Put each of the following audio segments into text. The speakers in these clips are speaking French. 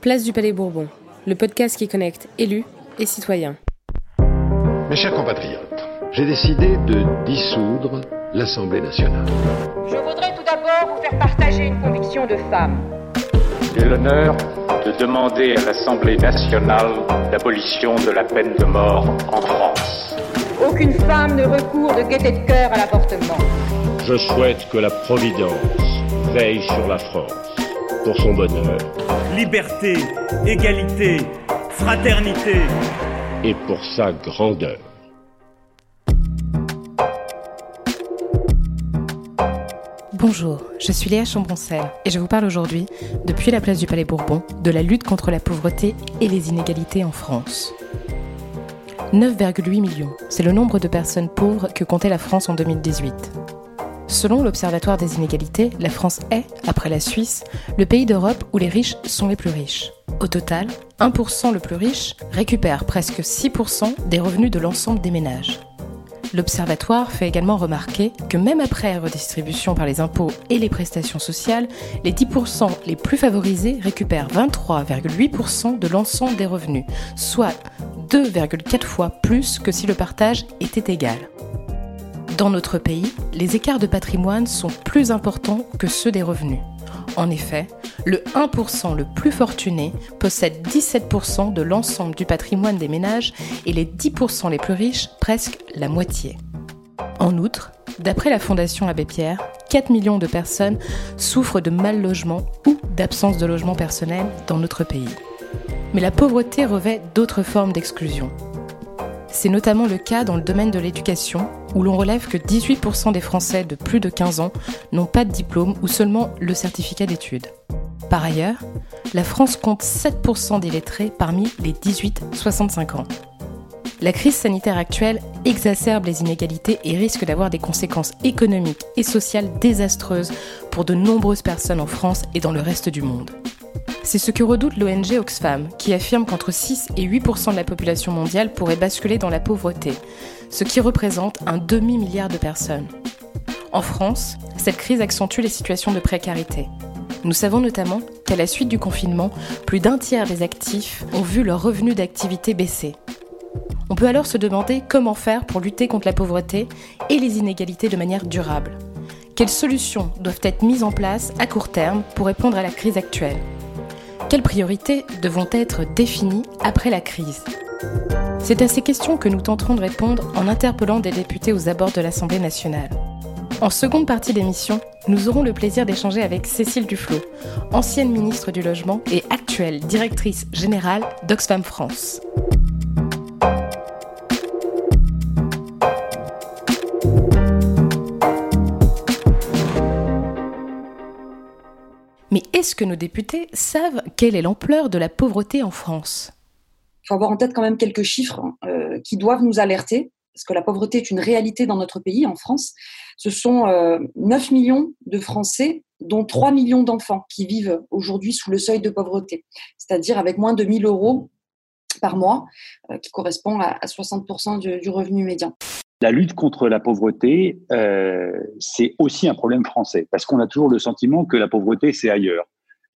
Place du Palais Bourbon, le podcast qui connecte élus et citoyens. Mes chers compatriotes, j'ai décidé de dissoudre l'Assemblée nationale. Je voudrais tout d'abord vous faire partager une conviction de femme. J'ai l'honneur de demander à l'Assemblée nationale l'abolition de la peine de mort en France. Aucune femme ne recourt de gaieté de cœur à l'avortement. Je souhaite que la Providence veille sur la France pour son bonheur Liberté, égalité, fraternité. et pour sa grandeur. Bonjour, je suis Léa Chamboncel et je vous parle aujourd'hui, depuis la place du Palais Bourbon, de la lutte contre la pauvreté et les inégalités en France. 9,8 millions, c'est le nombre de personnes pauvres que comptait la France en 2018. Selon l'Observatoire des inégalités, la France est, après la Suisse, le pays d'Europe où les riches sont les plus riches. Au total, 1% le plus riche récupère presque 6% des revenus de l'ensemble des ménages. L'Observatoire fait également remarquer que même après redistribution par les impôts et les prestations sociales, les 10% les plus favorisés récupèrent 23,8% de l'ensemble des revenus, soit 2,4 fois plus que si le partage était égal. Dans notre pays, les écarts de patrimoine sont plus importants que ceux des revenus. En effet, le 1% le plus fortuné possède 17% de l'ensemble du patrimoine des ménages et les 10% les plus riches presque la moitié. En outre, d'après la Fondation Abbé Pierre, 4 millions de personnes souffrent de mal logement ou d'absence de logement personnel dans notre pays. Mais la pauvreté revêt d'autres formes d'exclusion. C'est notamment le cas dans le domaine de l'éducation, où l'on relève que 18% des Français de plus de 15 ans n'ont pas de diplôme ou seulement le certificat d'études. Par ailleurs, la France compte 7% d'illettrés parmi les 18-65 ans. La crise sanitaire actuelle exacerbe les inégalités et risque d'avoir des conséquences économiques et sociales désastreuses pour de nombreuses personnes en France et dans le reste du monde. C'est ce que redoute l'ONG Oxfam, qui affirme qu'entre 6 et 8% de la population mondiale pourrait basculer dans la pauvreté, ce qui représente un demi-milliard de personnes. En France, cette crise accentue les situations de précarité. Nous savons notamment qu'à la suite du confinement, plus d'un tiers des actifs ont vu leurs revenus d'activité baisser. On peut alors se demander comment faire pour lutter contre la pauvreté et les inégalités de manière durable. Quelles solutions doivent être mises en place à court terme pour répondre à la crise actuelle? Quelles priorités devront être définies après la crise C'est à ces questions que nous tenterons de répondre en interpellant des députés aux abords de l'Assemblée nationale. En seconde partie d'émission, nous aurons le plaisir d'échanger avec Cécile Duflot, ancienne ministre du Logement et actuelle directrice générale d'Oxfam France. Mais est-ce que nos députés savent quelle est l'ampleur de la pauvreté en France? Il faut avoir en tête quand même quelques chiffres hein, euh, qui doivent nous alerter, parce que la pauvreté est une réalité dans notre pays, en France. Ce sont euh, 9 millions de Français, dont 3 millions d'enfants qui vivent aujourd'hui sous le seuil de pauvreté, c'est-à-dire avec moins de 1000 euros par mois, euh, qui correspond à, à 60% du, du revenu médian. La lutte contre la pauvreté, euh, c'est aussi un problème français, parce qu'on a toujours le sentiment que la pauvreté, c'est ailleurs,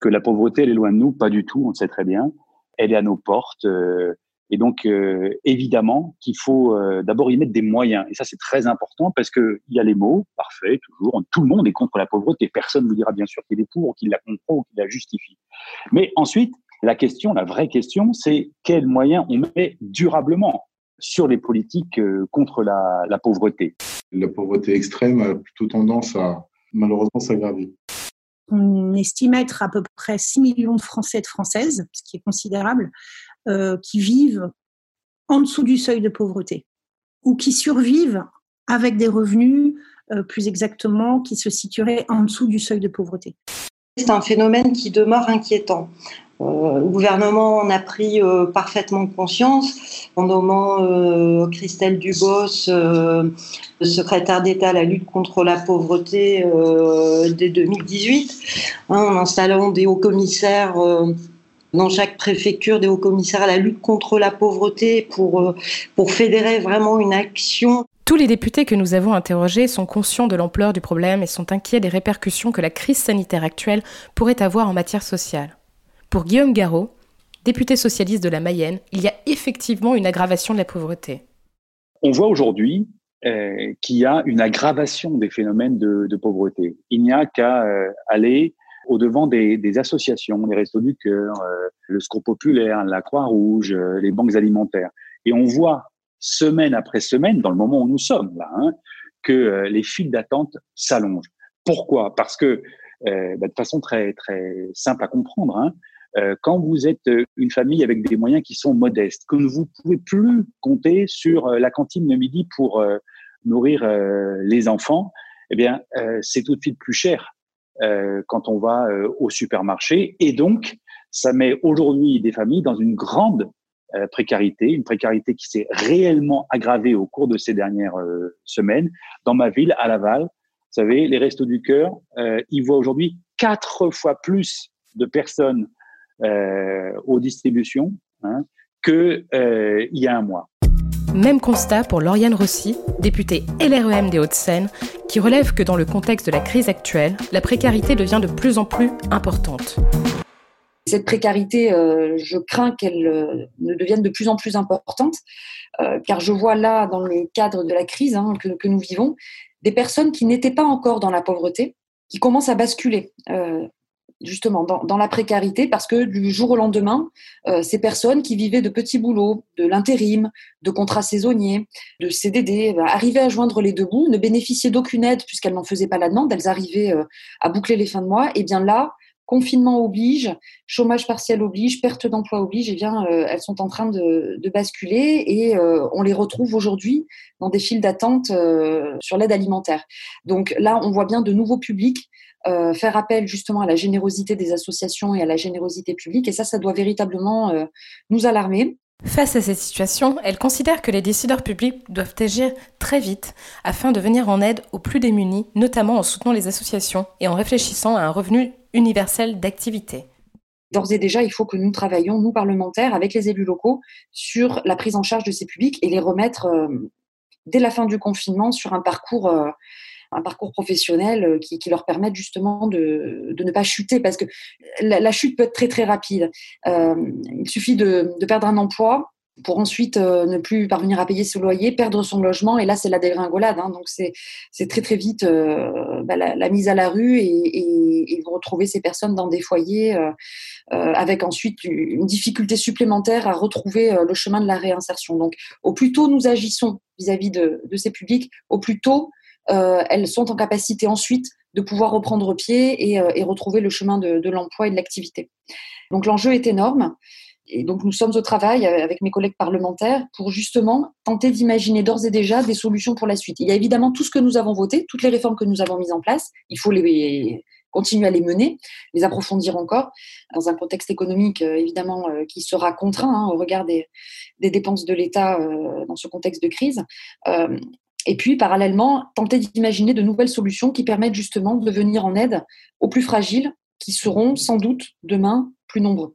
que la pauvreté, elle est loin de nous, pas du tout, on le sait très bien, elle est à nos portes, euh, et donc euh, évidemment qu'il faut euh, d'abord y mettre des moyens, et ça c'est très important, parce que il y a les mots, parfait, toujours, tout le monde est contre la pauvreté, personne ne vous dira bien sûr qu'il est pour, ou qu'il la comprend, ou qu'il la justifie. Mais ensuite, la question, la vraie question, c'est quels moyens on met durablement sur les politiques euh, contre la, la pauvreté. La pauvreté extrême a plutôt tendance à malheureusement s'aggraver. On estime être à peu près 6 millions de Français et de Françaises, ce qui est considérable, euh, qui vivent en dessous du seuil de pauvreté ou qui survivent avec des revenus, euh, plus exactement, qui se situeraient en dessous du seuil de pauvreté. C'est un phénomène qui demeure inquiétant. Euh, le gouvernement en a pris euh, parfaitement conscience en nommant euh, Christelle Dubos, secrétaire d'État à la lutte contre la pauvreté dès 2018, hein, en installant des hauts commissaires dans chaque préfecture des hauts commissaires à la lutte contre la pauvreté pour fédérer vraiment une action. Tous les députés que nous avons interrogés sont conscients de l'ampleur du problème et sont inquiets des répercussions que la crise sanitaire actuelle pourrait avoir en matière sociale. Pour Guillaume Garot, député socialiste de la Mayenne, il y a effectivement une aggravation de la pauvreté. On voit aujourd'hui euh, qu'il y a une aggravation des phénomènes de, pauvreté. Il n'y a qu'à euh, aller au-devant des, associations, les Restos du Cœur, euh, le Secours Populaire, la Croix-Rouge, les banques alimentaires. Et on voit semaine après semaine, dans le moment où nous sommes là, hein, que les files d'attente s'allongent. Pourquoi? Parce que, bah, de façon très, très simple à comprendre, hein, euh, quand vous êtes euh, une famille avec des moyens qui sont modestes, que vous ne pouvez plus compter sur euh, la cantine de midi pour nourrir les enfants, eh bien, c'est tout de suite plus cher quand on va au supermarché. Et donc, ça met aujourd'hui des familles dans une grande précarité, une précarité qui s'est réellement aggravée au cours de ces dernières semaines. Dans ma ville, à Laval, vous savez, les Restos du Cœur, ils voient aujourd'hui quatre fois plus de personnes euh, aux distributions hein, qu'il euh, y a un mois. Même constat pour Lauriane Rossi, députée LREM des Hauts-de-Seine, qui relève que dans le contexte de la crise actuelle, la précarité devient de plus en plus importante. Cette précarité, euh, je crains qu'elle ne devienne de plus en plus importante, car je vois là, dans le cadre de la crise hein, que, que, nous vivons, des personnes qui n'étaient pas encore dans la pauvreté, qui commencent à basculer justement dans, la précarité parce que du jour au lendemain, euh, ces personnes qui vivaient de petits boulots, de l'intérim, de contrats saisonniers, de CDD, bah, arrivaient à joindre les deux bouts, ne bénéficiaient d'aucune aide puisqu'elles n'en faisaient pas la demande, elles arrivaient euh, à boucler les fins de mois. Et bien là, confinement oblige, chômage partiel oblige, perte d'emploi oblige, et bien euh, elles sont en train de, de basculer et on les retrouve aujourd'hui dans des files d'attente sur l'aide alimentaire. Donc là, on voit bien de nouveaux publics euh, faire appel justement à la générosité des associations et à la générosité publique. Et ça, ça doit véritablement euh, nous alarmer. Face à cette situation, elle considère que les décideurs publics doivent agir très vite afin de venir en aide aux plus démunis, notamment en soutenant les associations et en réfléchissant à un revenu universel d'activité. D'ores et déjà, il faut que nous travaillions, nous parlementaires, avec les élus locaux, sur la prise en charge de ces publics et les remettre euh, dès la fin du confinement sur un parcours un parcours professionnel euh, qui, leur permette justement de, ne pas chuter parce que la, chute peut être très très rapide. Euh, il suffit de, perdre un emploi pour ensuite euh, ne plus parvenir à payer son loyer, perdre son logement, et là c'est la dégringolade. Hein. donc c'est très très vite bah, la, mise à la rue et, vous retrouvez ces personnes dans des foyers avec ensuite une difficulté supplémentaire à retrouver le chemin de la réinsertion. Donc au plus tôt nous agissons vis-à-vis de, de, ces publics, au plus tôt elles sont en capacité ensuite de pouvoir reprendre pied et, euh, retrouver le chemin de, l'emploi et de l'activité. Donc l'enjeu est énorme. Et donc nous sommes au travail avec mes collègues parlementaires pour justement tenter d'imaginer d'ores et déjà des solutions pour la suite. Il y a évidemment tout ce que nous avons voté, toutes les réformes que nous avons mises en place. Il faut continuer à les mener, les approfondir encore, dans un contexte économique euh, évidemment qui sera contraint hein, au regard des, dépenses de l'État dans ce contexte de crise. Et puis, parallèlement, tenter d'imaginer de nouvelles solutions qui permettent justement de venir en aide aux plus fragiles, qui seront sans doute demain plus nombreux.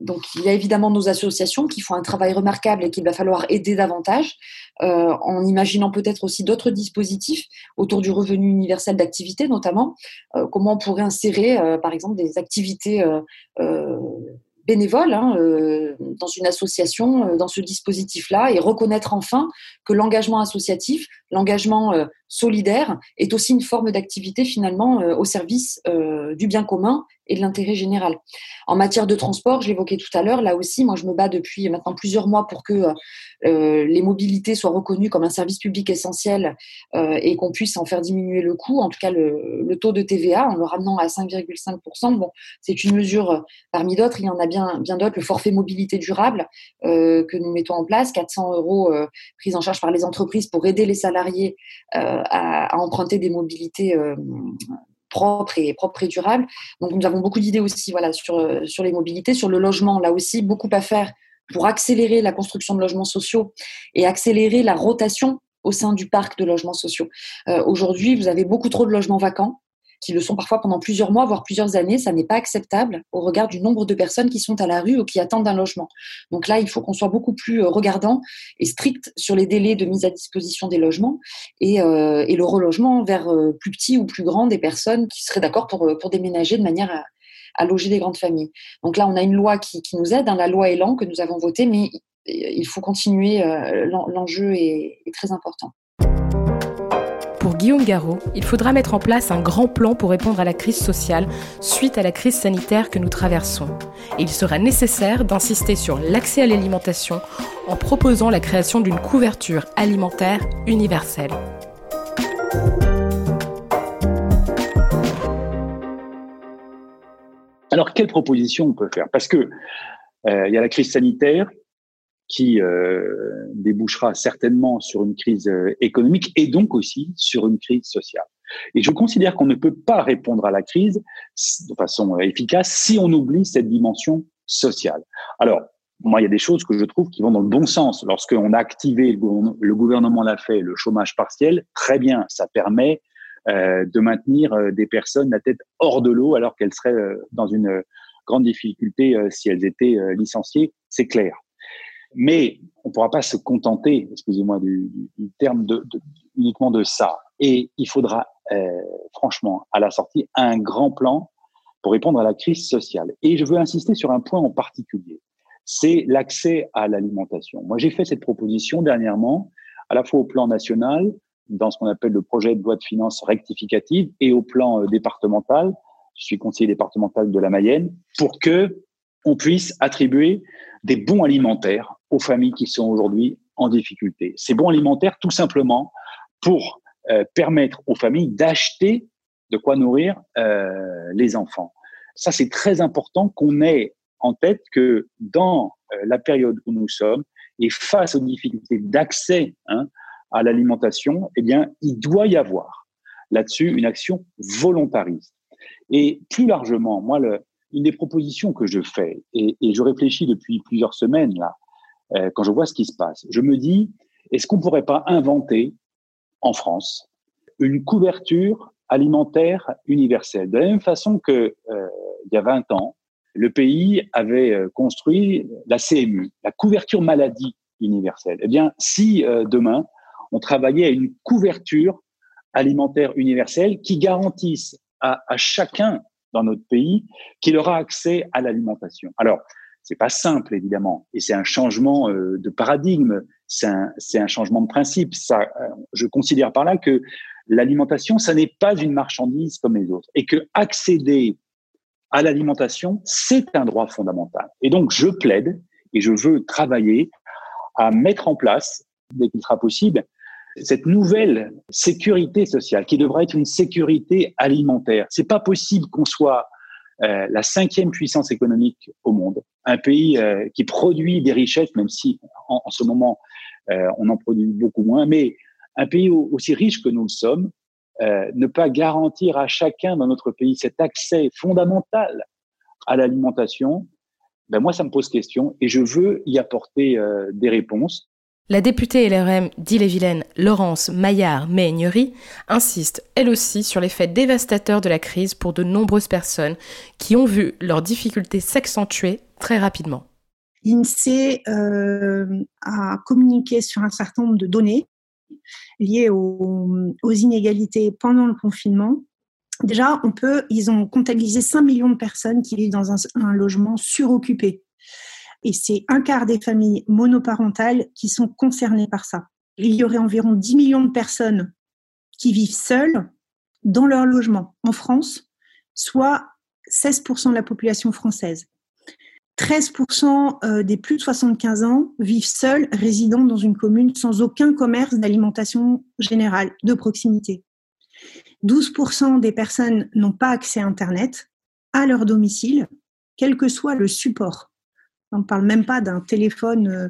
Donc, il y a évidemment nos associations qui font un travail remarquable et qu'il va falloir aider davantage, euh, en imaginant peut-être aussi d'autres dispositifs autour du revenu universel d'activité, notamment. Euh, comment on pourrait insérer, euh, par exemple, des activités bénévole hein, euh, dans une association, euh, dans ce dispositif-là, et reconnaître enfin que l'engagement associatif, l'engagement euh, solidaire est aussi une forme d'activité finalement au service du bien commun et de l'intérêt général. En matière de transport, je l'évoquais tout à l'heure, là aussi, moi je me bats depuis maintenant plusieurs mois pour que euh, les mobilités soient reconnues comme un service public essentiel euh, et qu'on puisse en faire diminuer le coût, en tout cas le, taux de TVA en le ramenant à 5,5%. Bon, c'est une mesure euh, parmi d'autres, il y en a bien, bien d'autres, le forfait mobilité durable euh, que nous mettons en place, 400 euros euh, pris en charge par les entreprises pour aider les salariés à, emprunter des mobilités propre et propre et durable. Donc nous avons beaucoup d'idées aussi sur sur les mobilités, sur le logement là aussi beaucoup à faire pour accélérer la construction de logements sociaux et accélérer la rotation au sein du parc de logements sociaux. Euh, Aujourd'hui, vous avez beaucoup trop de logements vacants qui le sont parfois pendant plusieurs mois, voire plusieurs années. Ça n'est pas acceptable au regard du nombre de personnes qui sont à la rue ou qui attendent un logement. Donc là, il faut qu'on soit beaucoup plus euh, regardant et strict sur les délais de mise à disposition des logements et, euh, le relogement vers euh, plus petit ou plus grand des personnes qui seraient d'accord pour, déménager de manière à, loger des grandes familles. Donc là, on a une loi qui, nous aide, hein, la loi Elan que nous avons votée, mais il faut continuer. L'enjeu est très important. Guillaume Garot, il faudra mettre en place un grand plan pour répondre à la crise sociale suite à la crise sanitaire que nous traversons. Il sera nécessaire d'insister sur l'accès à l'alimentation en proposant la création d'une couverture alimentaire universelle. Alors, quelle proposition on peut faire? Parce que euh, il y a la crise sanitaire, qui euh, débouchera certainement sur une crise euh, économique et donc aussi sur une crise sociale. Et je considère qu'on ne peut pas répondre à la crise de façon efficace si on oublie cette dimension sociale. Alors, moi, il y a des choses que je trouve qui vont dans le bon sens. Lorsqu'on a activé, le gouvernement l'a fait, le chômage partiel, très bien, ça permet euh, de maintenir euh, des personnes la tête hors de l'eau alors qu'elles seraient euh, dans une grande difficulté si elles étaient licenciées, c'est clair. Mais on ne pourra pas se contenter, excusez-moi du, terme, de, uniquement de ça. Et il faudra, euh, franchement, à la sortie, un grand plan pour répondre à la crise sociale. Et je veux insister sur un point en particulier, c'est l'accès à l'alimentation. Moi, j'ai fait cette proposition dernièrement, à la fois au plan national, dans ce qu'on appelle le projet de loi de finances rectificative, et au plan euh, départemental. Je suis conseiller départemental de la Mayenne, pour que on puisse attribuer des bons alimentaires aux familles qui sont aujourd'hui en difficulté. Ces bons alimentaires, tout simplement, pour euh, permettre aux familles d'acheter de quoi nourrir euh, les enfants. Ça, c'est très important qu'on ait en tête que dans euh, la période où nous sommes et face aux difficultés d'accès hein, à l'alimentation, eh bien, il doit y avoir là-dessus une action volontariste. Et plus largement, moi, une des propositions que je fais, et, et je réfléchis depuis plusieurs semaines là, euh, quand je vois ce qui se passe, je me dis, est-ce qu'on ne pourrait pas inventer en France une couverture alimentaire universelle? De la même façon que euh, il y a 20 ans, le pays avait euh, construit la CMU, la couverture maladie universelle. Eh bien, si euh, demain on travaillait à une couverture alimentaire universelle qui garantisse à, à chacun dans notre pays qu'il aura accès à l'alimentation. Alors, c'est pas simple évidemment, et c'est un changement euh, de paradigme, c'est un, changement de principe. Ça, euh, je considère par là que l'alimentation, ça n'est pas une marchandise comme les autres, et que accéder à l'alimentation, c'est un droit fondamental. Et donc, je plaide et je veux travailler à mettre en place, dès qu'il sera possible, cette nouvelle sécurité sociale qui devrait être une sécurité alimentaire. C'est pas possible qu'on soit euh, la cinquième puissance économique au monde, un pays euh, qui produit des richesses, même si en, ce moment euh, on en produit beaucoup moins, mais un pays aussi riche que nous le sommes, euh, ne pas garantir à chacun dans notre pays cet accès fondamental à l'alimentation, ben moi ça me pose question et je veux y apporter euh, des réponses. La députée LRM d'Ille-et-Vilaine, Laurence Maillard-Méhaignerie, insiste elle aussi sur l'effet dévastateur de la crise pour de nombreuses personnes qui ont vu leurs difficultés s'accentuer très rapidement. L'INSEE euh, a communiqué sur un certain nombre de données liées aux, inégalités pendant le confinement. Déjà, on peut, ils ont comptabilisé 5 millions de personnes qui vivent dans un logement suroccupé et c'est un quart des familles monoparentales qui sont concernées par ça. Il y aurait environ 10 millions de personnes qui vivent seules dans leur logement en France, soit 16% de la population française. 13% euh, des plus de 75 ans vivent seuls, résidant dans une commune sans aucun commerce d'alimentation générale de proximité. 12% des personnes n'ont pas accès à Internet à leur domicile, quel que soit le support. On ne parle même pas d'un téléphone, euh,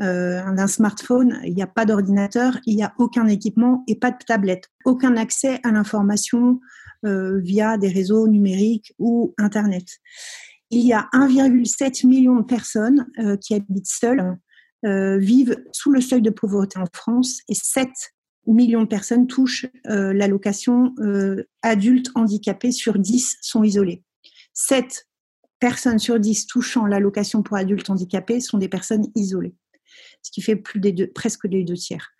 euh, d'un smartphone. Il n'y a pas d'ordinateur, il n'y a aucun équipement et pas de tablette. Aucun accès à l'information via des réseaux numériques ou Internet. Il y a 1,7 million de personnes qui habitent seules, vivent sous le seuil de pauvreté en France et 7 millions de personnes touchent l'allocation adulte handicapé sur 10 sont isolées. 7 personnes sur 10 touchant l'allocation pour adultes handicapés sont des personnes isolées, ce qui fait plus des deux, presque les deux tiers.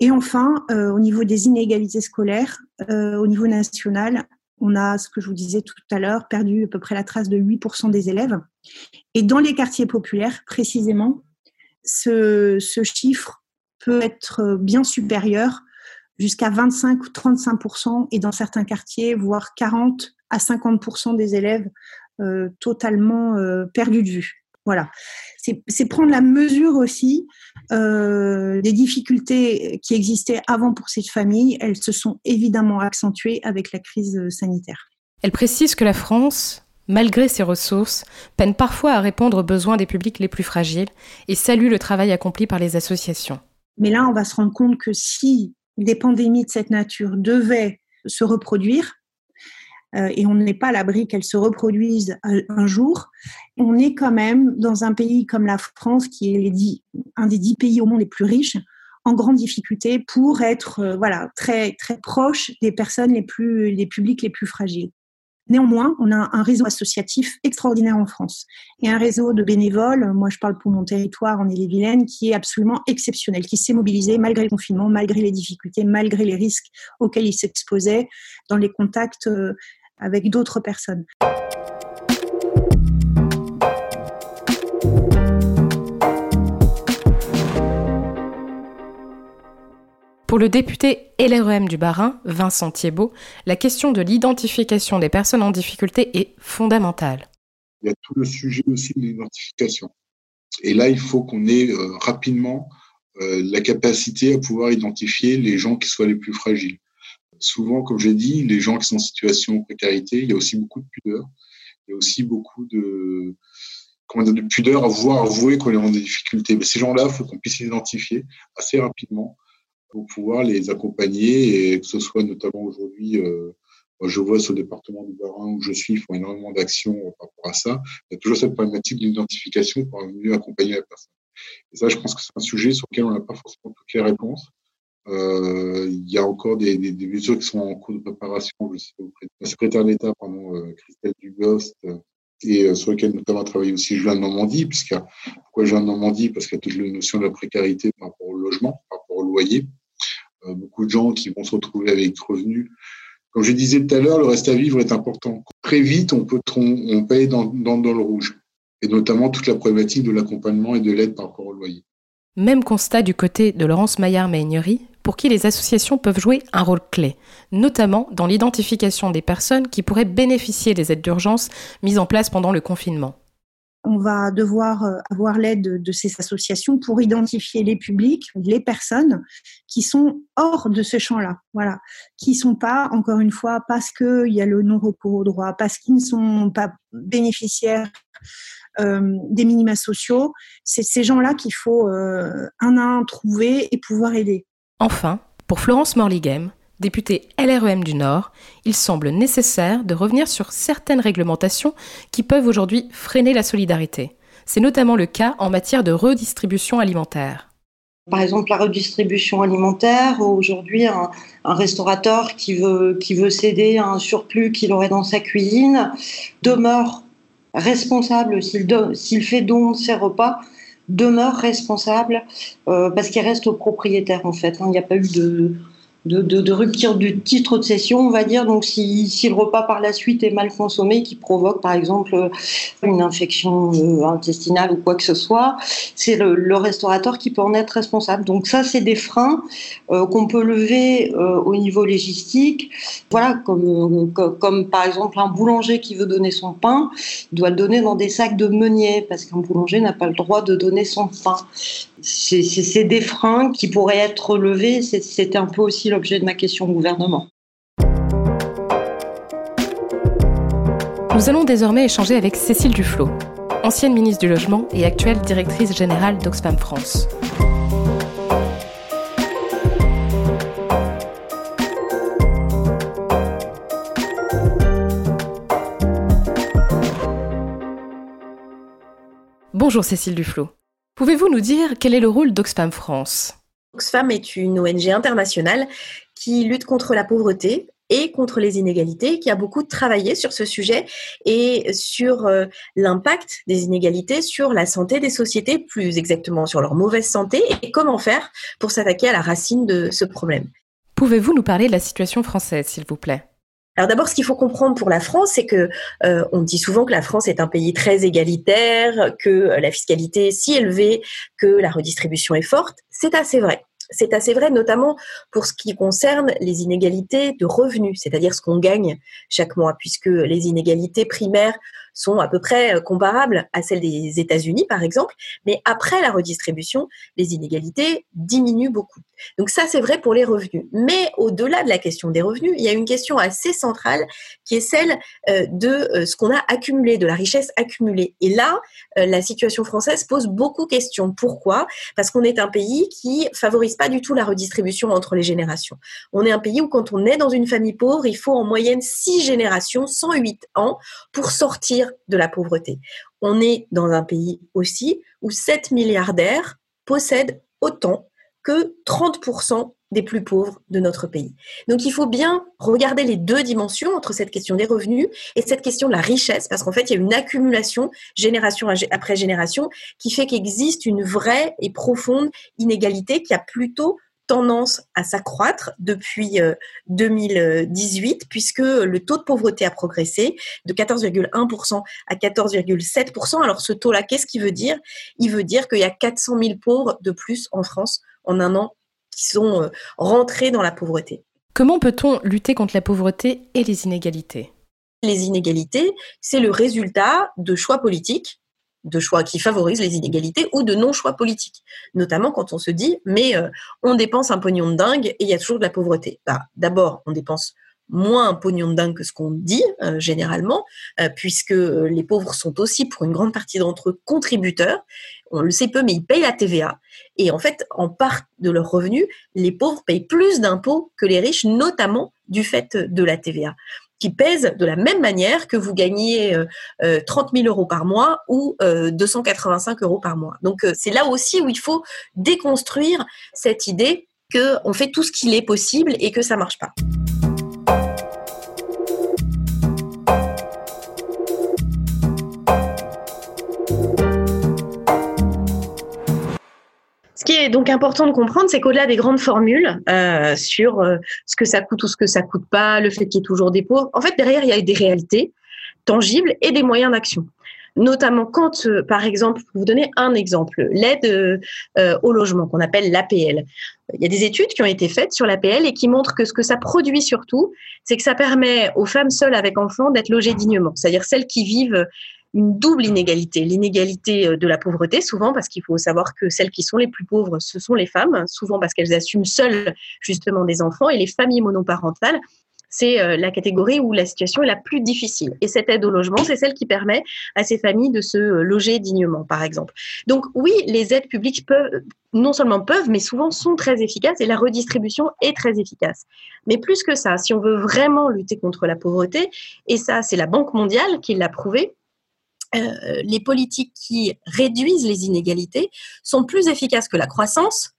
Et enfin, euh, au niveau des inégalités scolaires, euh, au niveau national, on a, ce que je vous disais tout à l'heure, perdu à peu près la trace de 8% des élèves. Et dans les quartiers populaires, précisément, ce, ce chiffre peut être bien supérieur, jusqu'à 25 ou 35%, et dans certains quartiers, voire 40 à 50% des élèves totalement euh, perdu de vue. Voilà. C'est prendre la mesure aussi euh, des difficultés qui existaient avant pour cette famille. Elles se sont évidemment accentuées avec la crise sanitaire. Elle précise que la France, malgré ses ressources, peine parfois à répondre aux besoins des publics les plus fragiles et salue le travail accompli par les associations. Mais là, on va se rendre compte que si des pandémies de cette nature devaient se reproduire, euh, et on n'est pas à l'abri qu'elles se reproduisent un jour, on est quand même dans un pays comme la France, qui est un des dix pays au monde les plus riches, en grande difficulté pour être euh, voilà très très proche des personnes les plus les publics les plus fragiles. Néanmoins, on a un réseau associatif extraordinaire en France et un réseau de bénévoles, moi je parle pour mon territoire en Ille-et-Vilaine, qui est absolument exceptionnel, qui s'est mobilisé malgré le confinement, malgré les difficultés, malgré les risques auxquels il s'exposait dans les contacts euh, avec d'autres personnes. Pour le député LREM du Bas-Rhin, Vincent Thiebaud, la question de l'identification des personnes en difficulté est fondamentale. Il y a tout le sujet aussi de l'identification. Et là, il faut qu'on ait euh, rapidement euh, la capacité à pouvoir identifier les gens qui soient les plus fragiles souvent, comme j'ai dit, les gens qui sont en situation de précarité, il y a aussi beaucoup de pudeur. Il y a aussi beaucoup de, comment dire, de pudeur à voir, avouer qu'on est en difficulté. Mais ces gens-là, il faut qu'on puisse les identifier assez rapidement pour pouvoir les accompagner et que ce soit notamment aujourd'hui, euh, je vois sur le département du Bas-Rhin où je suis, ils font énormément d'actions par rapport à ça. Il y a toujours cette problématique de l'identification pour mieux accompagner la personne. Et ça, je pense que c'est un sujet sur lequel on n'a pas forcément toutes les réponses. Euh, il y a encore des, des, des, mesures qui sont en cours de préparation, je sais, auprès la secrétaire d'État, pardon, euh, Christelle Dubost, euh, et sur lequel notamment travaille aussi Julien Normandie, a, pourquoi Julien Normandie? Parce qu'il y a toute la notion de la précarité par rapport au logement, par rapport au loyer. beaucoup de gens qui vont se retrouver avec revenus. Comme je disais tout à l'heure, le reste à vivre est important. Très vite, on peut, on peut aller dans, dans, dans le rouge. Et notamment toute la problématique de l'accompagnement et de l'aide par rapport au loyer. Même constat du côté de Laurence Maillard-Meignery, pour qui les associations peuvent jouer un rôle clé, notamment dans l'identification des personnes qui pourraient bénéficier des aides d'urgence mises en place pendant le confinement. On va devoir euh, avoir l'aide de ces associations pour identifier les publics, les personnes qui sont hors de ce champ-là, voilà, qui sont pas, encore une fois, parce qu'il y a le non-recours au droit, parce qu'ils ne sont pas bénéficiaires des minima sociaux. C'est ces gens-là qu'il faut euh, un à un trouver et pouvoir aider. Enfin, pour Florence Morlighem, députée LREM du Nord, il semble nécessaire de revenir sur certaines réglementations qui peuvent aujourd'hui freiner la solidarité. C'est notamment le cas en matière de redistribution alimentaire. Par exemple, la redistribution alimentaire, aujourd'hui, un, restaurateur qui veut, qui veut céder un surplus qu'il aurait dans sa cuisine demeure responsable s'il fait don de ses repas demeure responsable euh, parce qu'il reste au propriétaire en fait. Hein. Il n'y a pas eu de, de, de, rupture du titre de cession, on va dire. Donc, si, le repas par la suite est mal consommé, qui provoque par exemple une infection euh, intestinale ou quoi que ce soit, c'est le, restaurateur qui peut en être responsable. Donc, ça, c'est des freins euh, qu'on peut lever euh, au niveau légistique. Voilà, comme, comme, comme, par exemple un boulanger qui veut donner son pain, il doit le donner dans des sacs de meunier parce qu'un boulanger n'a pas le droit de donner son pain c'est des freins qui pourraient être levés. C'était un peu aussi l'objet de ma question au gouvernement. Nous allons désormais échanger avec Cécile Duflot, ancienne ministre du Logement et actuelle directrice générale d'Oxfam France. Bonjour Cécile Duflot. Pouvez-vous nous dire quel est le rôle d'Oxfam France? Oxfam est une ONG internationale qui lutte contre la pauvreté et contre les inégalités, qui a beaucoup travaillé sur ce sujet et sur euh, l'impact des inégalités sur la santé des sociétés, plus exactement sur leur mauvaise santé et comment faire pour s'attaquer à la racine de ce problème. Pouvez-vous nous parler de la situation française, s'il vous plaît? Alors d'abord, ce qu'il faut comprendre pour la France, c'est que euh, on dit souvent que la France est un pays très égalitaire, que la fiscalité est si élevée, que la redistribution est forte. C'est assez vrai. C'est assez vrai, notamment pour ce qui concerne les inégalités de revenus, c'est-à-dire ce qu'on gagne chaque mois, puisque les inégalités primaires sont à peu près euh, comparables à celles des États-Unis, par exemple, mais après la redistribution, les inégalités diminuent beaucoup. Donc ça, c'est vrai pour les revenus. Mais au-delà de la question des revenus, il y a une question assez centrale qui est celle euh, de euh, ce qu'on a accumulé, de la richesse accumulée. Et là, la situation française pose beaucoup de questions. Pourquoi? Parce qu'on est un pays qui favorise pas du tout la redistribution entre les générations. On est un pays où quand on est dans une famille pauvre, il faut en moyenne 6 générations, 108 ans, pour sortir de la pauvreté. On est dans un pays aussi où 7 milliardaires possèdent autant que 30% des plus pauvres de notre pays. Donc il faut bien regarder les deux dimensions entre cette question des revenus et cette question de la richesse, parce qu'en fait, il y a une accumulation génération après génération qui fait qu'existe une vraie et profonde inégalité qui a plutôt tendance à s'accroître depuis 2018 euh, puisque le taux de pauvreté a progressé de 14,1% à 14,7%. Alors ce taux-là, qu'est-ce qu'il veut dire? Il veut dire qu'il y a 400 000 pauvres de plus en France en un an qui sont euh, rentrés dans la pauvreté. Comment peut-on lutter contre la pauvreté et les inégalités? Les inégalités, c'est le résultat de choix politiques de choix qui favorisent les inégalités ou de non-choix politiques. Notamment quand on se dit, mais euh, on dépense un pognon de dingue et il y a toujours de la pauvreté. Bah, D'abord, on dépense moins un pognon de dingue que ce qu'on dit euh, généralement, euh, puisque les pauvres sont aussi, pour une grande partie d'entre eux, contributeurs. On le sait peu, mais ils payent la TVA. Et en fait, en part de leurs revenus, les pauvres payent plus d'impôts que les riches, notamment du fait de la TVA qui pèse de la même manière que vous gagnez 30 euh, 000 euh, euros par mois ou 285 euh, euros par mois. Donc c'est là aussi où il faut déconstruire cette idée qu'on fait tout ce qu'il est possible et que ça marche pas. Est donc important de comprendre, c'est qu'au-delà des grandes formules euh, sur euh, ce que ça coûte ou ce que ça coûte pas, le fait qu'il y ait toujours des pauvres, en fait, derrière, il y a des réalités tangibles et des moyens d'action. Notamment quand, euh, par exemple, pour vous donner un exemple, l'aide au logement qu'on appelle l'APL. Il y a des études qui ont été faites sur l'APL et qui montrent que ce que ça produit surtout, c'est que ça permet aux femmes seules avec enfants d'être logées dignement, c'est-à-dire celles qui vivent une double inégalité. L'inégalité euh, de la pauvreté, souvent parce qu'il faut savoir que celles qui sont les plus pauvres, ce sont les femmes, souvent parce qu'elles assument seules justement des enfants, et les familles monoparentales, c'est euh, la catégorie où la situation est la plus difficile. Et cette aide au logement, c'est celle qui permet à ces familles de se euh, loger dignement, par exemple. Donc oui, les aides publiques peuvent, non seulement peuvent, mais souvent sont très efficaces et la redistribution est très efficace. Mais plus que ça, si on veut vraiment lutter contre la pauvreté, et ça c'est la Banque mondiale qui l'a prouvé, euh, les politiques qui réduisent les inégalités sont plus efficaces que la croissance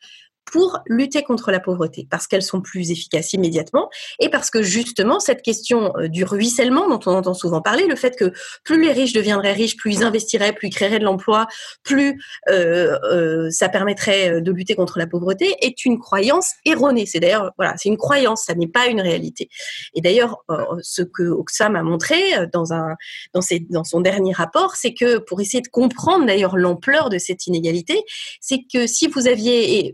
pour lutter contre la pauvreté, parce qu'elles sont plus efficaces immédiatement, et parce que justement, cette question euh, du ruissellement dont on entend souvent parler, le fait que plus les riches deviendraient riches, plus ils investiraient, plus ils créeraient de l'emploi, plus euh, euh, ça permettrait de lutter contre la pauvreté, est une croyance erronée. C'est d'ailleurs, voilà, c'est une croyance, ça n'est pas une réalité. Et d'ailleurs, ce que Oxfam a montré dans, un, dans, dans son dernier rapport, c'est que pour essayer de comprendre d'ailleurs l'ampleur de cette inégalité, c'est que si vous aviez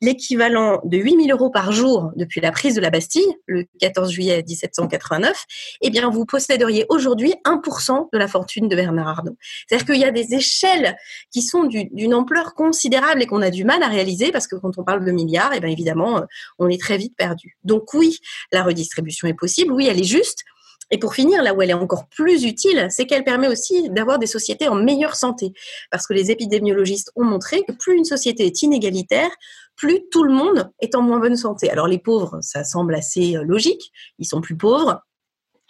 l'équivalent de 8 000 euros par jour depuis la prise de la Bastille, le 14 juillet 1789, eh bien, vous posséderiez aujourd'hui 1% de la fortune de Bernard Arnault. C'est-à-dire qu'il y a des échelles qui sont d'une ampleur considérable et qu'on a du mal à réaliser parce que quand on parle de milliards, eh bien, évidemment, on est très vite perdu. Donc oui, la redistribution est possible, oui, elle est juste, et pour finir, là où elle est encore plus utile, c'est qu'elle permet aussi d'avoir des sociétés en meilleure santé. Parce que les épidémiologistes ont montré que plus une société est inégalitaire, plus tout le monde est en moins bonne santé. Alors les pauvres, ça semble assez euh, logique, ils sont plus pauvres,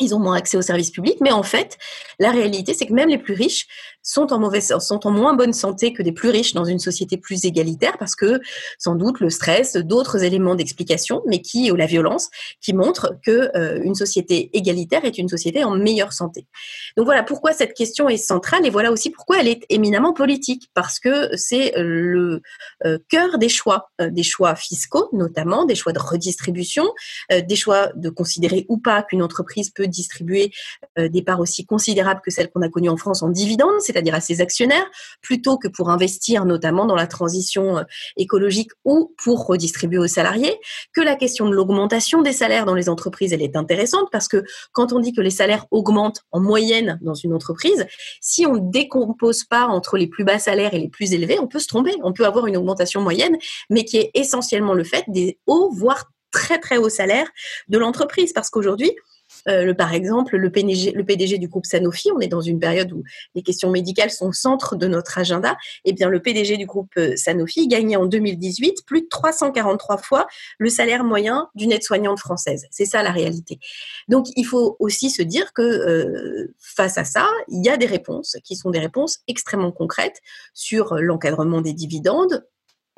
ils ont moins accès aux services publics, mais en fait, la réalité, c'est que même les plus riches sont en mauvaise, sont en moins bonne santé que des plus riches dans une société plus égalitaire, parce que sans doute le stress, d'autres éléments d'explication, mais qui ou la violence, qui montrent que euh, une société égalitaire est une société en meilleure santé. Donc voilà pourquoi cette question est centrale, et voilà aussi pourquoi elle est éminemment politique, parce que c'est le euh, cœur des choix, euh, des choix fiscaux notamment, des choix de redistribution, des choix de considérer ou pas qu'une entreprise peut distribuer euh, des parts aussi considérables que celles qu'on a connues en France en dividendes, c'est-à-dire à ses actionnaires, plutôt que pour investir notamment dans la transition euh, écologique ou pour redistribuer aux salariés, que la question de l'augmentation des salaires dans les entreprises, elle est intéressante parce que quand on dit que les salaires augmentent en moyenne dans une entreprise, si on ne décompose pas entre les plus bas salaires et les plus élevés, on peut se tromper. On peut avoir une augmentation moyenne, mais qui est essentiellement le fait des hauts, voire très très hauts salaires de l'entreprise. Parce qu'aujourd'hui, le, par exemple, le PDG, le PDG du groupe Sanofi, on est dans une période où les questions médicales sont au centre de notre agenda, et eh bien le PDG du groupe euh, Sanofi gagnait en 2018 plus de 343 fois le salaire moyen d'une aide-soignante française. C'est ça la réalité. Donc il faut aussi se dire que euh, face à ça, il y a des réponses qui sont des réponses extrêmement concrètes sur l'encadrement des dividendes,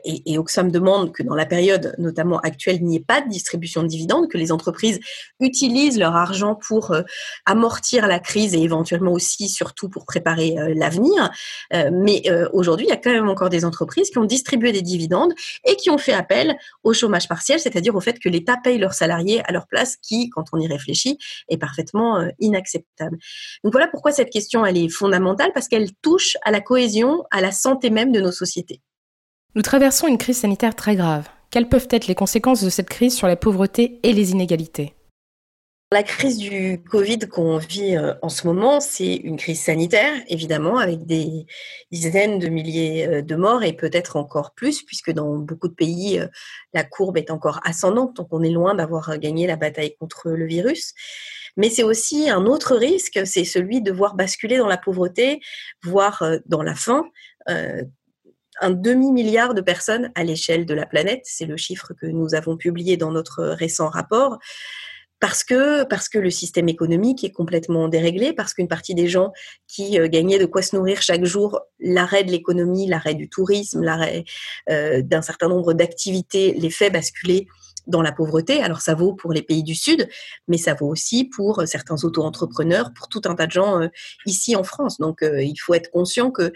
et, et, Oxfam demande que dans la période notamment actuelle, il n'y ait pas de distribution de dividendes, que les entreprises utilisent leur argent pour euh, amortir la crise et éventuellement aussi, surtout pour préparer euh, l'avenir. Euh, mais aujourd'hui, il y a quand même encore des entreprises qui ont distribué des dividendes et qui ont fait appel au chômage partiel, c'est-à-dire au fait que l'État paye leurs salariés à leur place, qui, quand on y réfléchit, est parfaitement inacceptable. Donc voilà pourquoi cette question, elle est fondamentale, parce qu'elle touche à la cohésion, à la santé même de nos sociétés. Nous traversons une crise sanitaire très grave. Quelles peuvent être les conséquences de cette crise sur la pauvreté et les inégalités? La crise du Covid qu'on vit euh, en ce moment, c'est une crise sanitaire, évidemment, avec des dizaines de milliers euh, de morts et peut-être encore plus, puisque dans beaucoup de pays, euh, la courbe est encore ascendante, donc on est loin d'avoir gagné la bataille contre le virus. Mais c'est aussi un autre risque, c'est celui de voir basculer dans la pauvreté, voire dans la faim, un demi-milliard de personnes à l'échelle de la planète. C'est le chiffre que nous avons publié dans notre récent rapport. Parce que, le système économique est complètement déréglé, parce qu'une partie des gens qui euh, gagnaient de quoi se nourrir chaque jour, l'arrêt de l'économie, l'arrêt du tourisme, l'arrêt euh, d'un certain nombre d'activités les fait basculer dans la pauvreté. Alors ça vaut pour les pays du Sud, mais ça vaut aussi pour euh, certains auto-entrepreneurs, pour tout un tas de gens euh, ici en France. Donc euh, il faut être conscient que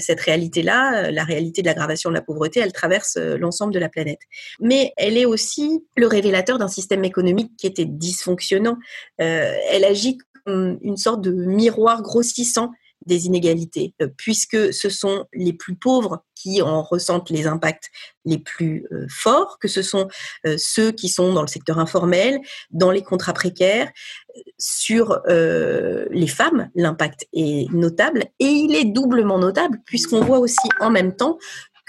cette réalité-là, la réalité de l'aggravation de la pauvreté, elle traverse l'ensemble de la planète. Mais elle est aussi le révélateur d'un système économique qui était dysfonctionnant. elle agit comme une sorte de miroir grossissant des inégalités, euh, puisque ce sont les plus pauvres qui en ressentent les impacts les plus euh, forts, que ce sont euh, ceux qui sont dans le secteur informel, dans les contrats précaires. Sur les femmes, l'impact est notable et il est doublement notable puisqu'on voit aussi en même temps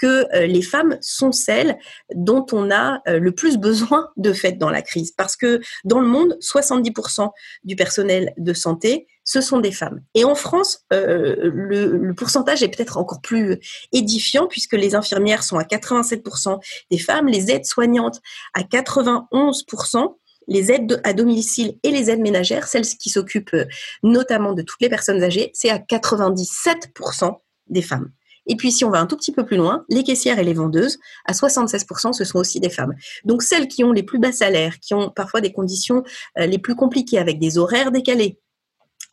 que les femmes sont celles dont on a le plus besoin de fait dans la crise. Parce que dans le monde, 70% du personnel de santé ce sont des femmes. Et en France, euh, le, pourcentage est peut-être encore plus édifiant puisque les infirmières sont à 87% des femmes, les aides-soignantes à 91%, les aides à domicile et les aides ménagères, celles qui s'occupent euh, notamment de toutes les personnes âgées, c'est à 97% des femmes. Et puis, si on va un tout petit peu plus loin, les caissières et les vendeuses, à 76%, ce sont aussi des femmes. Donc, celles qui ont les plus bas salaires, qui ont parfois des conditions euh, les plus compliquées, avec des horaires décalés,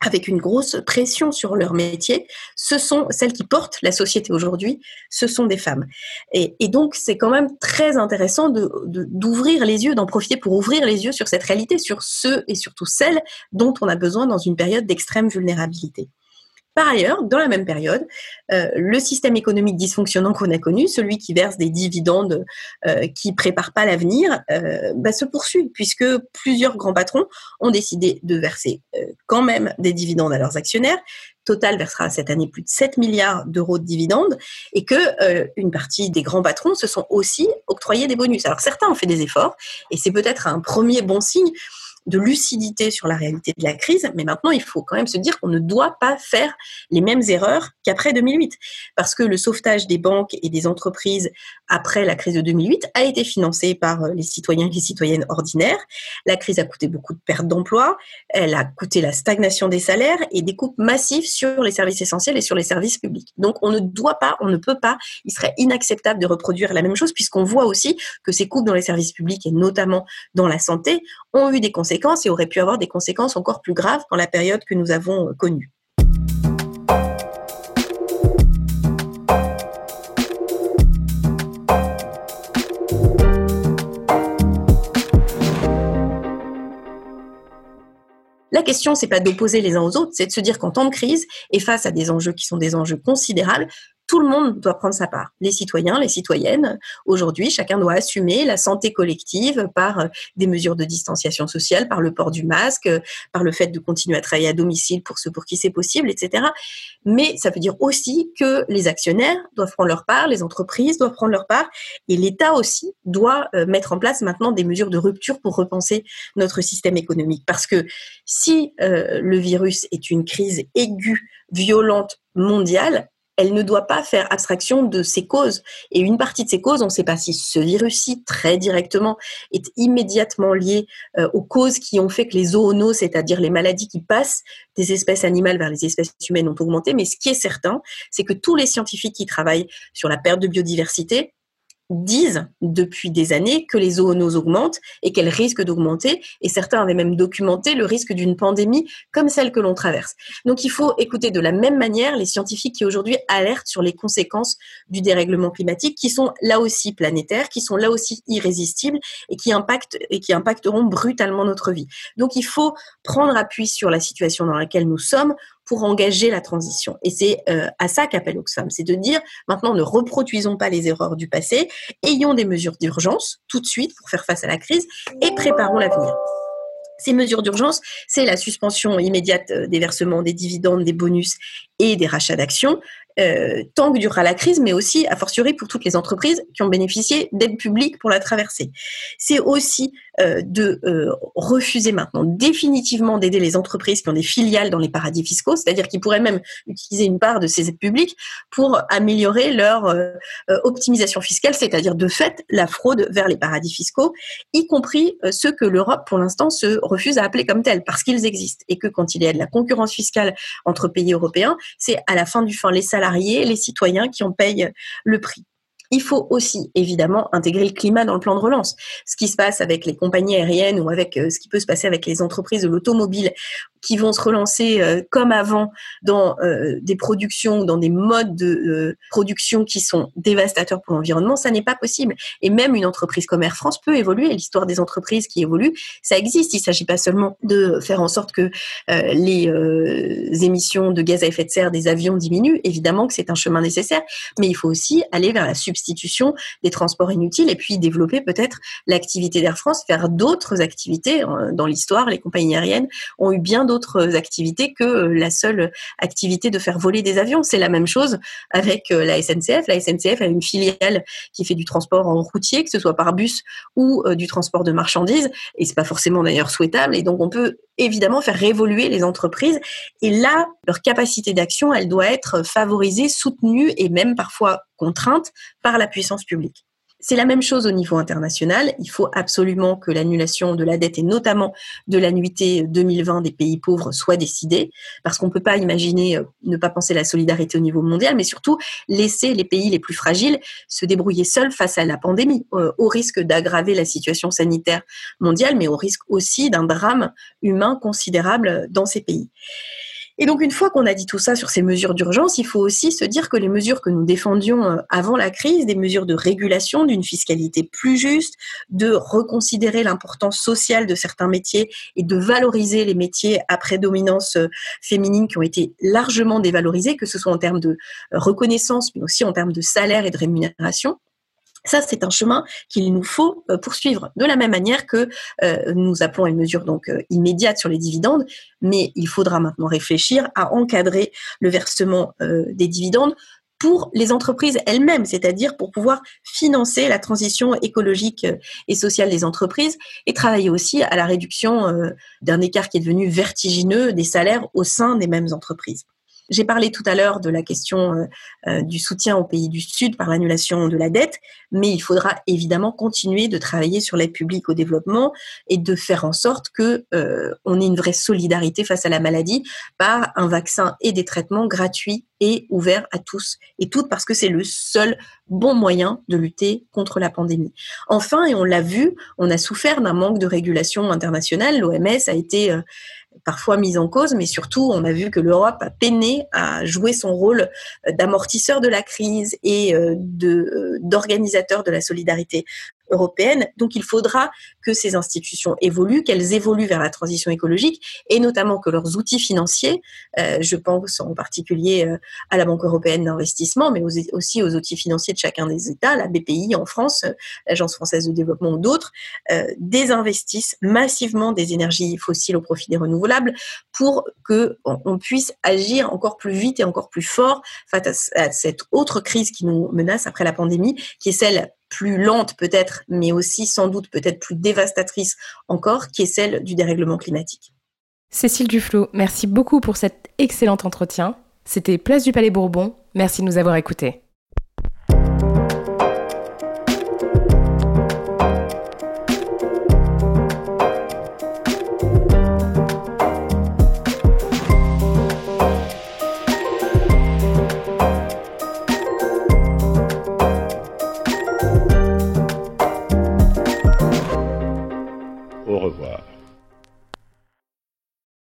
avec une grosse pression sur leur métier, ce sont celles qui portent la société aujourd'hui, ce sont des femmes. Et, donc, c'est quand même très intéressant d'ouvrir les yeux, d'en profiter pour ouvrir les yeux sur cette réalité, sur ceux et surtout celles dont on a besoin dans une période d'extrême vulnérabilité. Par ailleurs, dans la même période, euh, le système économique dysfonctionnant qu'on a connu, celui qui verse des dividendes euh, qui prépare pas l'avenir, euh, bah, se poursuit puisque plusieurs grands patrons ont décidé de verser euh, quand même des dividendes à leurs actionnaires. Total versera cette année plus de 7 milliards d'euros de dividendes et que une partie des grands patrons se sont aussi octroyés des bonus. Alors certains ont fait des efforts et c'est peut-être un premier bon signe de lucidité sur la réalité de la crise, mais maintenant il faut quand même se dire qu'on ne doit pas faire les mêmes erreurs qu'après 2008, parce que le sauvetage des banques et des entreprises après la crise de 2008 a été financé par euh, les citoyens et les citoyennes ordinaires. La crise a coûté beaucoup de pertes d'emplois, elle a coûté la stagnation des salaires et des coupes massives sur les services essentiels et sur les services publics. Donc on ne doit pas, on ne peut pas, il serait inacceptable de reproduire la même chose puisqu'on voit aussi que ces coupes dans les services publics et notamment dans la santé ont eu des conséquences et auraient pu avoir des conséquences encore plus graves dans la période que nous avons connue. La question, c'est pas d'opposer les uns aux autres, c'est de se dire qu'en temps de crise et face à des enjeux qui sont des enjeux considérables, tout le monde doit prendre sa part. Les citoyens, les citoyennes. Aujourd'hui, chacun doit assumer la santé collective par euh, des mesures de distanciation sociale, par le port du masque, euh, par le fait de continuer à travailler à domicile pour ceux pour qui c'est possible, etc. Mais ça veut dire aussi que les actionnaires doivent prendre leur part, les entreprises doivent prendre leur part, et l'État aussi doit euh, mettre en place maintenant des mesures de rupture pour repenser notre système économique. Parce que si le virus est une crise aiguë, violente, mondiale, elle ne doit pas faire abstraction de ses causes. Et une partie de ces causes, on ne sait pas si ce virus-ci, très directement, est immédiatement lié euh, aux causes qui ont fait que les zoonoses, c'est-à-dire les maladies qui passent des espèces animales vers les espèces humaines, ont augmenté. Mais ce qui est certain, c'est que tous les scientifiques qui travaillent sur la perte de biodiversité disent depuis des années que les zoonoses augmentent et qu'elles risquent d'augmenter. Et certains avaient même documenté le risque d'une pandémie comme celle que l'on traverse. Donc il faut écouter de la même manière les scientifiques qui aujourd'hui alertent sur les conséquences du dérèglement climatique, qui sont là aussi planétaires, qui sont là aussi irrésistibles et qui impactent et qui impacteront brutalement notre vie. Donc il faut prendre appui sur la situation dans laquelle nous sommes pour engager la transition. Et c'est euh, à ça qu'appelle Oxfam, c'est de dire maintenant ne reproduisons pas les erreurs du passé, ayons des mesures d'urgence tout de suite pour faire face à la crise et préparons l'avenir. Ces mesures d'urgence, c'est la suspension immédiate euh, des versements des dividendes, des bonus et des rachats d'actions, euh, tant que durera la crise, mais aussi, a fortiori, pour toutes les entreprises qui ont bénéficié d'aides publiques pour la traverser. C'est aussi euh, de euh, refuser maintenant définitivement d'aider les entreprises qui ont des filiales dans les paradis fiscaux, c'est-à-dire qui pourraient même utiliser une part de ces aides publiques pour améliorer leur optimisation fiscale, c'est-à-dire de fait la fraude vers les paradis fiscaux, y compris ceux que l'Europe, pour l'instant, se refuse à appeler comme tels, parce qu'ils existent, et que quand il y a de la concurrence fiscale entre pays européens, c'est à la fin du fin les salariés, les citoyens qui en payent le prix. Il faut aussi évidemment intégrer le climat dans le plan de relance. Ce qui se passe avec les compagnies aériennes ou avec euh, ce qui peut se passer avec les entreprises de l'automobile qui vont se relancer euh, comme avant dans euh, des productions, dans des modes de production qui sont dévastateurs pour l'environnement, ça n'est pas possible. Et même une entreprise comme Air France peut évoluer. L'histoire des entreprises qui évoluent, ça existe. Il ne s'agit pas seulement de faire en sorte que les émissions de gaz à effet de serre des avions diminuent. Évidemment que c'est un chemin nécessaire, mais il faut aussi aller vers la substitution des transports inutiles et puis développer peut-être l'activité d'Air France, faire d'autres activités. Dans l'histoire, les compagnies aériennes ont eu bien d'autres activités que la seule activité de faire voler des avions. C'est la même chose avec euh, la SNCF. La SNCF a une filiale qui fait du transport en routier, que ce soit par bus ou euh, du transport de marchandises, et c'est pas forcément d'ailleurs souhaitable. Et donc on peut évidemment faire évoluer les entreprises. Et là, leur capacité d'action, elle doit être favorisée, soutenue et même parfois contrainte par la puissance publique. C'est la même chose au niveau international. Il faut absolument que l'annulation de la dette et notamment de l'annuité 2020 des pays pauvres soit décidée parce qu'on ne peut pas imaginer euh, ne pas penser la solidarité au niveau mondial, mais surtout laisser les pays les plus fragiles se débrouiller seuls face à la pandémie, euh, au risque d'aggraver la situation sanitaire mondiale, mais au risque aussi d'un drame humain considérable dans ces pays. Et donc, une fois qu'on a dit tout ça sur ces mesures d'urgence, il faut aussi se dire que les mesures que nous défendions euh, avant la crise, des mesures de régulation, d'une fiscalité plus juste, de reconsidérer l'importance sociale de certains métiers et de valoriser les métiers à prédominance euh, féminine qui ont été largement dévalorisés, que ce soit en termes de euh, reconnaissance, mais aussi en termes de salaire et de rémunération. Ça, c'est un chemin qu'il nous faut euh, poursuivre. De la même manière que euh, nous appelons à une mesure donc euh, immédiate sur les dividendes, mais il faudra maintenant réfléchir à encadrer le versement des dividendes pour les entreprises elles-mêmes, c'est-à-dire pour pouvoir financer la transition écologique et sociale des entreprises et travailler aussi à la réduction d'un écart qui est devenu vertigineux des salaires au sein des mêmes entreprises. J'ai parlé tout à l'heure de la question euh, euh, du soutien aux pays du Sud par l'annulation de la dette, mais il faudra évidemment continuer de travailler sur l'aide publique au développement et de faire en sorte que euh, on ait une vraie solidarité face à la maladie par un vaccin et des traitements gratuits et ouverts à tous et toutes parce que c'est le seul bon moyen de lutter contre la pandémie. Enfin, et on l'a vu, on a souffert d'un manque de régulation internationale. L'OMS a été parfois mise en cause, mais surtout, on a vu que l'Europe a peiné à jouer son rôle d'amortisseur de la crise et euh, euh, d'organisateur de la solidarité européenne. Donc il faudra que ces institutions évoluent, qu'elles évoluent vers la transition écologique et notamment que leurs outils financiers, euh, je pense en particulier euh, à la Banque européenne d'investissement, mais aussi aux outils financiers de chacun des États, la BPI en France, euh, l'Agence française de développement ou d'autres, désinvestissent massivement des énergies fossiles au profit des renouvelables pour que on puisse agir encore plus vite et encore plus fort face à cette autre crise qui nous menace après la pandémie, qui est celle plus lente peut-être, mais aussi sans doute peut-être plus dévastatrice encore, qui est celle du dérèglement climatique. Cécile Duflot, merci beaucoup pour cet excellent entretien. C'était Place du Palais Bourbon. Merci de nous avoir écoutés.